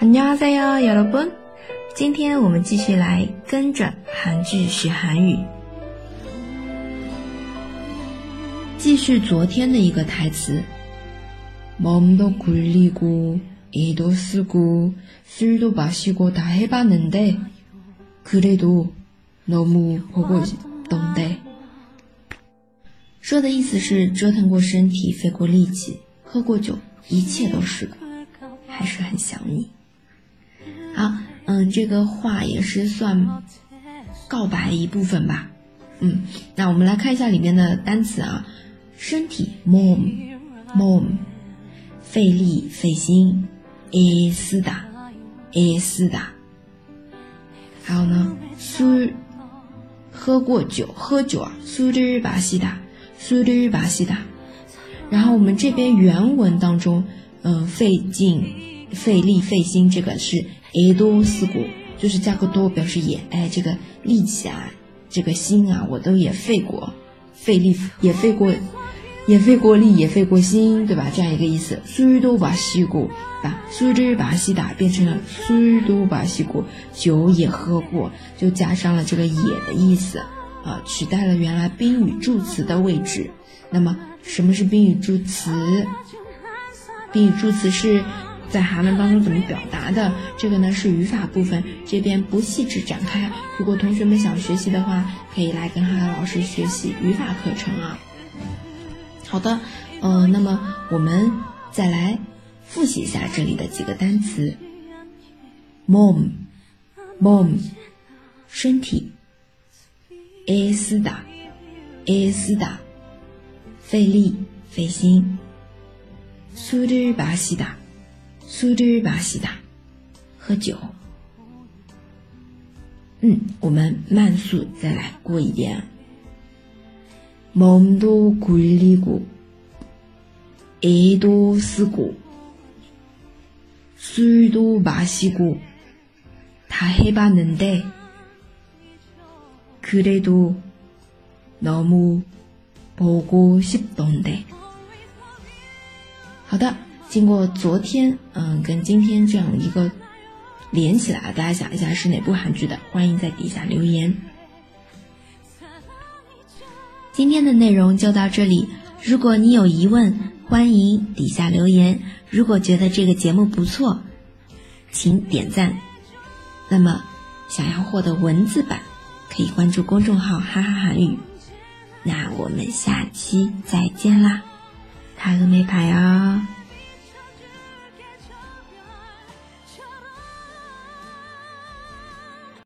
안녕하세요여러 분。 今天我们继续来跟着韩剧学韩语。继续昨天的一个台词。몸도굴리고애도쓰고술도마시고다해봤는데그래도너무보고싶던데说的意思是折腾过身体，费过力气，喝过酒，一切都是的，还是很想你。 好，嗯，这个话也是算告白一部分吧。嗯，那我们来看一下里面的单词啊，身体 mom mom，费力费心 a 斯达 a 斯达，还有呢，苏喝过酒喝酒啊，苏日巴西达。苏日巴西达，然后我们这边原文当中，嗯，费劲、费力、费心，这个是 a 多斯古，就是加个多表示也，哎，这个力气啊，这个心啊，我都也费过，费力也费过，也费过力，也费过心，对吧？这样一个意思。苏都把西古，把苏日巴西达变成了苏都把西古，酒也喝过，就加上了这个也的意思。啊，取代了原来宾语助词的位置。那么，什么是宾语助词？宾语助词是在韩文当中怎么表达的？这个呢是语法部分，这边不细致展开。如果同学们想学习的话，可以来跟哈哈老师学习语法课程啊。好的，嗯，那么我们再来复习一下这里的几个单词：mom，mom，身体。a 斯达，a 斯达，费力费心。苏日巴西达， 苏日巴西达，喝酒。嗯，我们慢速再来过一遍。몸도굴리고애도쓰고술도마시고다해봤는데 그래도너무보고싶던 데。 好的， 经过昨天嗯跟今天这样一个连起来，大家想一下是哪部韩剧的？欢迎在底下留言。今天的内容就到这里，如果你有疑问，欢迎底下留言。如果觉得这个节目不错，请点赞。那么，想要获得文字版？可以关注公众号“哈哈韩语”，那我们下期再见啦，卡个没牌哦。